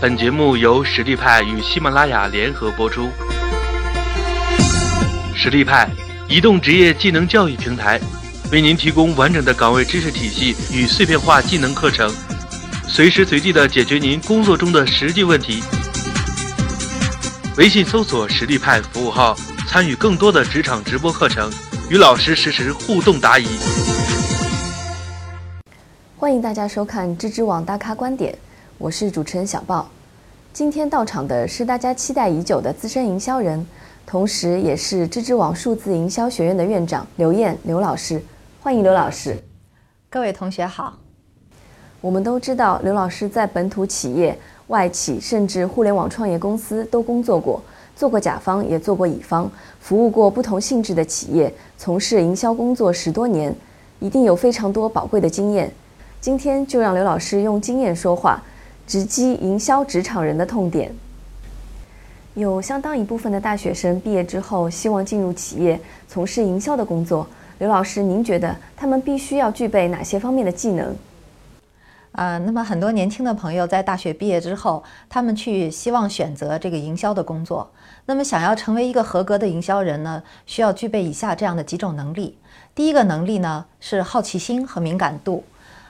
本节目由实力派与喜马拉雅联合播出。实力派，移动职业技能教育平台，为您提供完整的岗位知识体系与碎片化技能课程，随时随地的解决您工作中的实际问题。微信搜索“实力派”服务号，参与更多的职场直播课程，与老师实时互动答疑。欢迎大家收看知知网大咖观点。我是主持人小豹，今天到场的是大家期待已久的资深营销人，同时也是知知网数字营销学院的院长刘燕刘老师，欢迎刘老师。各位同学好。我们都知道刘老师在本土企业、外企甚至互联网创业公司都工作过，做过甲方也做过乙方，服务过不同性质的企业，从事营销工作十多年，一定有非常多宝贵的经验。今天就让刘老师用经验说话。直击营销职场人的痛点。有相当一部分的大学生毕业之后，希望进入企业从事营销的工作。刘老师，您觉得他们必须要具备哪些方面的技能？呃，那么很多年轻的朋友在大学毕业之后，他们去希望选择这个营销的工作。那么想要成为一个合格的营销人呢，需要具备以下这样的几种能力。第一个能力呢是好奇心和敏感度。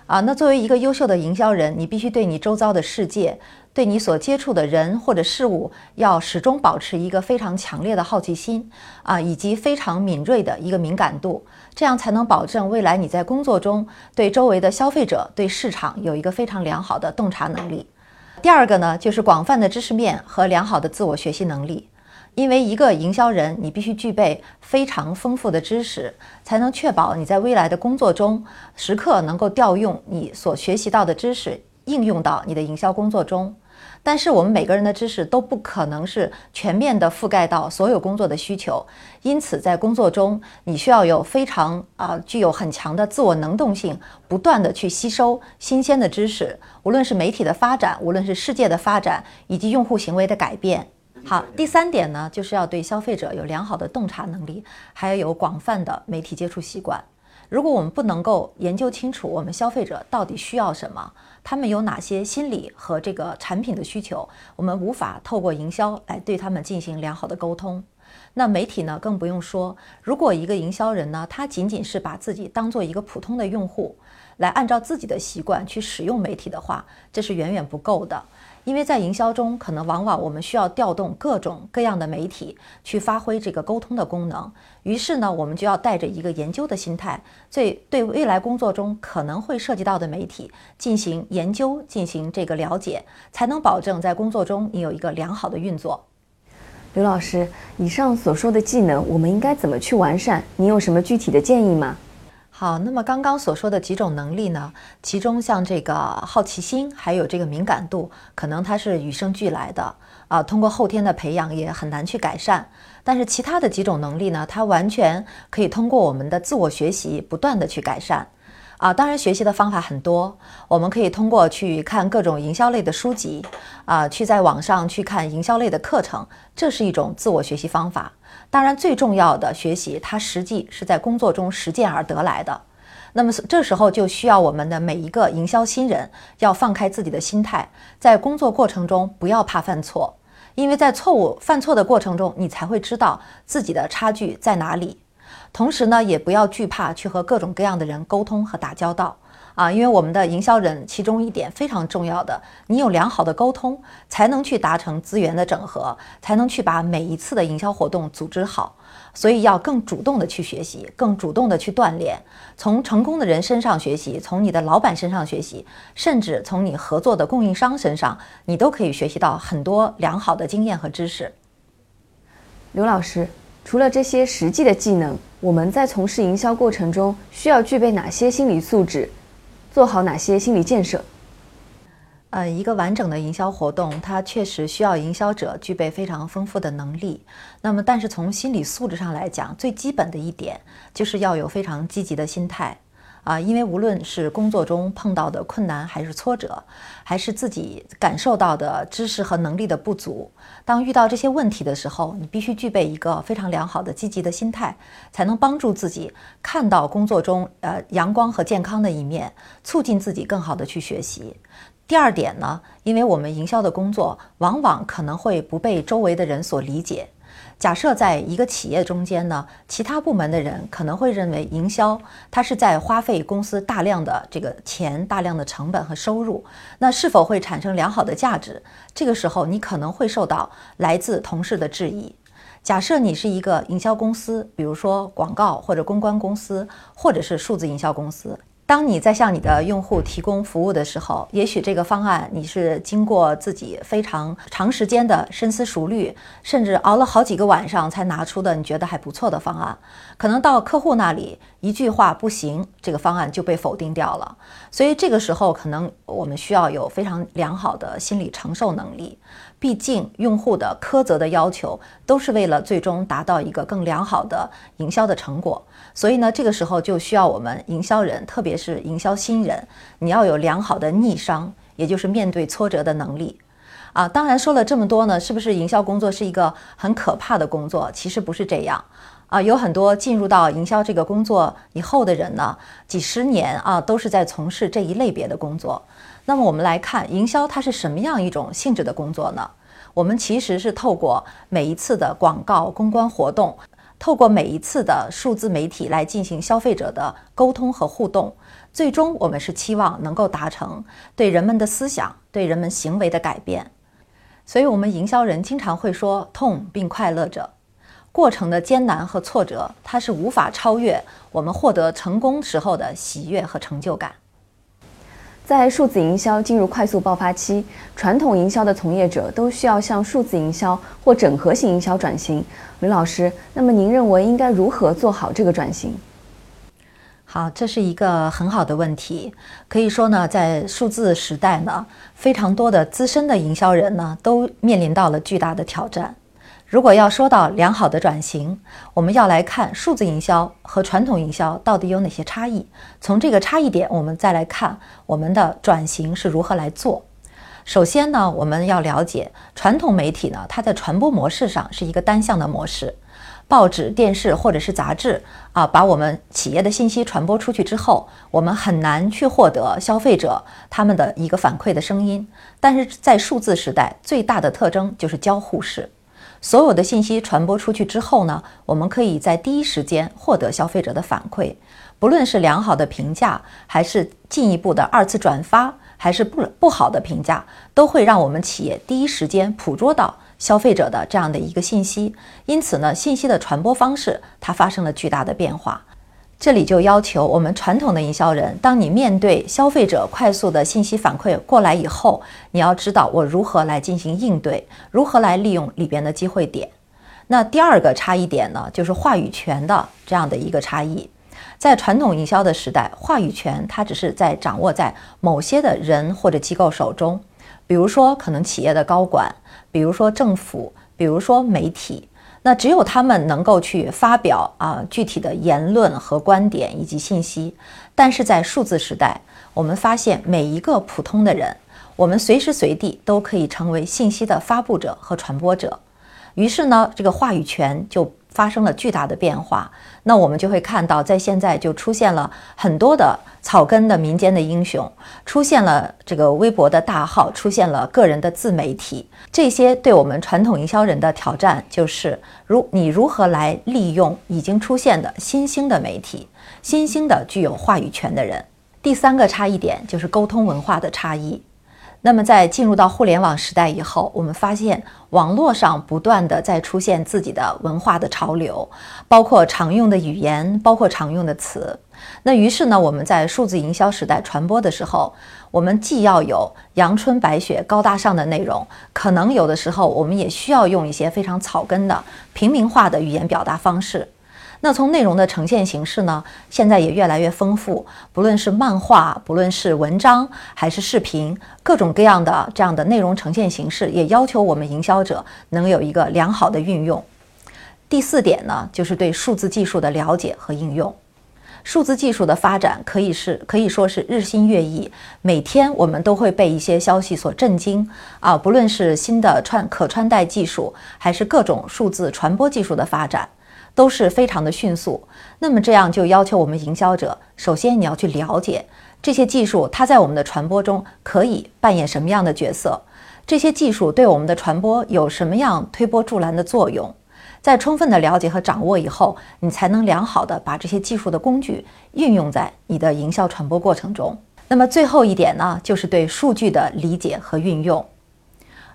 啊，那作为一个优秀的营销人，你必须对你周遭的世界，对你所接触的人或者事物，要始终保持一个非常强烈的好奇心啊，以及非常敏锐的一个敏感度，这样才能保证未来你在工作中对周围的消费者、对市场有一个非常良好的洞察能力。第二个呢，就是广泛的知识面和良好的自我学习能力。因为一个营销人，你必须具备非常丰富的知识，才能确保你在未来的工作中时刻能够调用你所学习到的知识，应用到你的营销工作中。但是我们每个人的知识都不可能是全面的覆盖到所有工作的需求，因此在工作中你需要有非常啊具有很强的自我能动性，不断的去吸收新鲜的知识，无论是媒体的发展，无论是世界的发展，以及用户行为的改变。好，第三点呢，就是要对消费者有良好的洞察能力，还要有广泛的媒体接触习惯。如果我们不能够研究清楚我们消费者到底需要什么，他们有哪些心理和这个产品的需求，我们无法透过营销来对他们进行良好的沟通。那媒体呢，更不用说。如果一个营销人呢，他仅仅是把自己当做一个普通的用户，来按照自己的习惯去使用媒体的话，这是远远不够的。因为在营销中，可能往往我们需要调动各种各样的媒体去发挥这个沟通的功能。于是呢，我们就要带着一个研究的心态，对对未来工作中可能会涉及到的媒体进行研究，进行这个了解，才能保证在工作中你有一个良好的运作。刘老师，以上所说的技能，我们应该怎么去完善？你有什么具体的建议吗？好，那么刚刚所说的几种能力呢？其中像这个好奇心，还有这个敏感度，可能它是与生俱来的啊，通过后天的培养也很难去改善。但是其他的几种能力呢，它完全可以通过我们的自我学习，不断的去改善。啊，当然学习的方法很多，我们可以通过去看各种营销类的书籍，啊，去在网上去看营销类的课程，这是一种自我学习方法。当然，最重要的学习，它实际是在工作中实践而得来的。那么这时候就需要我们的每一个营销新人要放开自己的心态，在工作过程中不要怕犯错，因为在错误犯错的过程中，你才会知道自己的差距在哪里。同时呢，也不要惧怕去和各种各样的人沟通和打交道啊，因为我们的营销人其中一点非常重要的，你有良好的沟通，才能去达成资源的整合，才能去把每一次的营销活动组织好。所以要更主动的去学习，更主动的去锻炼，从成功的人身上学习，从你的老板身上学习，甚至从你合作的供应商身上，你都可以学习到很多良好的经验和知识。刘老师。除了这些实际的技能，我们在从事营销过程中需要具备哪些心理素质，做好哪些心理建设？呃，一个完整的营销活动，它确实需要营销者具备非常丰富的能力。那么，但是从心理素质上来讲，最基本的一点就是要有非常积极的心态。啊，因为无论是工作中碰到的困难，还是挫折，还是自己感受到的知识和能力的不足，当遇到这些问题的时候，你必须具备一个非常良好的积极的心态，才能帮助自己看到工作中呃阳光和健康的一面，促进自己更好的去学习。第二点呢，因为我们营销的工作往往可能会不被周围的人所理解。假设在一个企业中间呢，其他部门的人可能会认为营销它是在花费公司大量的这个钱、大量的成本和收入，那是否会产生良好的价值？这个时候你可能会受到来自同事的质疑。假设你是一个营销公司，比如说广告或者公关公司，或者是数字营销公司。当你在向你的用户提供服务的时候，也许这个方案你是经过自己非常长时间的深思熟虑，甚至熬了好几个晚上才拿出的，你觉得还不错的方案，可能到客户那里一句话不行，这个方案就被否定掉了。所以这个时候，可能我们需要有非常良好的心理承受能力。毕竟，用户的苛责的要求都是为了最终达到一个更良好的营销的成果。所以呢，这个时候就需要我们营销人，特别是营销新人，你要有良好的逆商，也就是面对挫折的能力。啊，当然说了这么多呢，是不是营销工作是一个很可怕的工作？其实不是这样。啊，有很多进入到营销这个工作以后的人呢，几十年啊，都是在从事这一类别的工作。那么我们来看，营销它是什么样一种性质的工作呢？我们其实是透过每一次的广告公关活动，透过每一次的数字媒体来进行消费者的沟通和互动，最终我们是期望能够达成对人们的思想、对人们行为的改变。所以，我们营销人经常会说“痛并快乐着”，过程的艰难和挫折，它是无法超越我们获得成功时候的喜悦和成就感。在数字营销进入快速爆发期，传统营销的从业者都需要向数字营销或整合型营销转型。吕老师，那么您认为应该如何做好这个转型？好，这是一个很好的问题。可以说呢，在数字时代呢，非常多的资深的营销人呢，都面临到了巨大的挑战。如果要说到良好的转型，我们要来看数字营销和传统营销到底有哪些差异。从这个差异点，我们再来看我们的转型是如何来做。首先呢，我们要了解传统媒体呢，它在传播模式上是一个单向的模式，报纸、电视或者是杂志啊，把我们企业的信息传播出去之后，我们很难去获得消费者他们的一个反馈的声音。但是在数字时代，最大的特征就是交互式。所有的信息传播出去之后呢，我们可以在第一时间获得消费者的反馈，不论是良好的评价，还是进一步的二次转发，还是不不好的评价，都会让我们企业第一时间捕捉到消费者的这样的一个信息。因此呢，信息的传播方式它发生了巨大的变化。这里就要求我们传统的营销人，当你面对消费者快速的信息反馈过来以后，你要知道我如何来进行应对，如何来利用里边的机会点。那第二个差异点呢，就是话语权的这样的一个差异。在传统营销的时代，话语权它只是在掌握在某些的人或者机构手中，比如说可能企业的高管，比如说政府，比如说媒体。那只有他们能够去发表啊具体的言论和观点以及信息，但是在数字时代，我们发现每一个普通的人，我们随时随地都可以成为信息的发布者和传播者，于是呢，这个话语权就。发生了巨大的变化，那我们就会看到，在现在就出现了很多的草根的民间的英雄，出现了这个微博的大号，出现了个人的自媒体。这些对我们传统营销人的挑战，就是如你如何来利用已经出现的新兴的媒体，新兴的具有话语权的人。第三个差异点就是沟通文化的差异。那么，在进入到互联网时代以后，我们发现网络上不断的在出现自己的文化的潮流，包括常用的语言，包括常用的词。那于是呢，我们在数字营销时代传播的时候，我们既要有阳春白雪、高大上的内容，可能有的时候我们也需要用一些非常草根的、平民化的语言表达方式。那从内容的呈现形式呢，现在也越来越丰富，不论是漫画，不论是文章，还是视频，各种各样的这样的内容呈现形式，也要求我们营销者能有一个良好的运用。第四点呢，就是对数字技术的了解和应用。数字技术的发展可以是可以说是日新月异，每天我们都会被一些消息所震惊啊，不论是新的穿可穿戴技术，还是各种数字传播技术的发展。都是非常的迅速，那么这样就要求我们营销者，首先你要去了解这些技术它在我们的传播中可以扮演什么样的角色？这些技术对我们的传播有什么样推波助澜的作用？在充分的了解和掌握以后，你才能良好的把这些技术的工具运用在你的营销传播过程中。那么最后一点呢，就是对数据的理解和运用。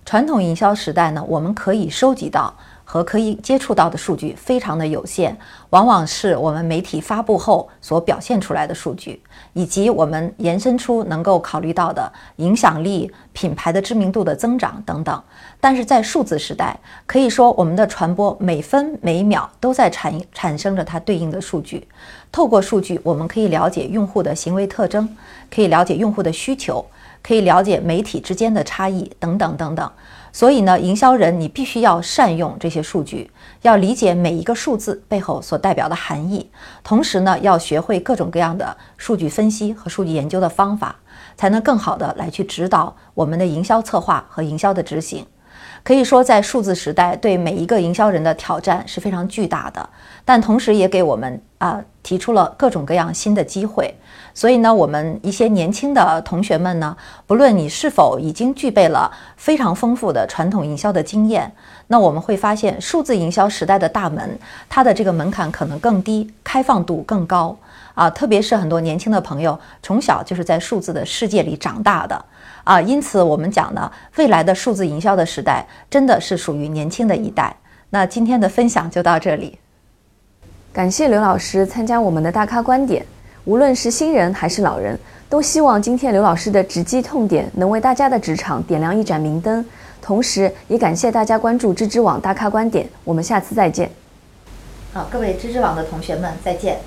传统营销时代呢，我们可以收集到。和可以接触到的数据非常的有限，往往是我们媒体发布后所表现出来的数据，以及我们延伸出能够考虑到的影响力、品牌的知名度的增长等等。但是在数字时代，可以说我们的传播每分每秒都在产产生着它对应的数据。透过数据，我们可以了解用户的行为特征，可以了解用户的需求，可以了解媒体之间的差异等等等等。所以呢，营销人你必须要善用这些数据，要理解每一个数字背后所代表的含义，同时呢，要学会各种各样的数据分析和数据研究的方法，才能更好的来去指导我们的营销策划和营销的执行。可以说，在数字时代，对每一个营销人的挑战是非常巨大的，但同时也给我们啊提出了各种各样新的机会。所以呢，我们一些年轻的同学们呢，不论你是否已经具备了非常丰富的传统营销的经验，那我们会发现，数字营销时代的大门，它的这个门槛可能更低，开放度更高啊。特别是很多年轻的朋友，从小就是在数字的世界里长大的啊，因此我们讲呢，未来的数字营销的时代，真的是属于年轻的一代。那今天的分享就到这里，感谢刘老师参加我们的大咖观点。无论是新人还是老人，都希望今天刘老师的直击痛点能为大家的职场点亮一盏明灯。同时，也感谢大家关注知知网大咖观点，我们下次再见。好，各位知知网的同学们，再见。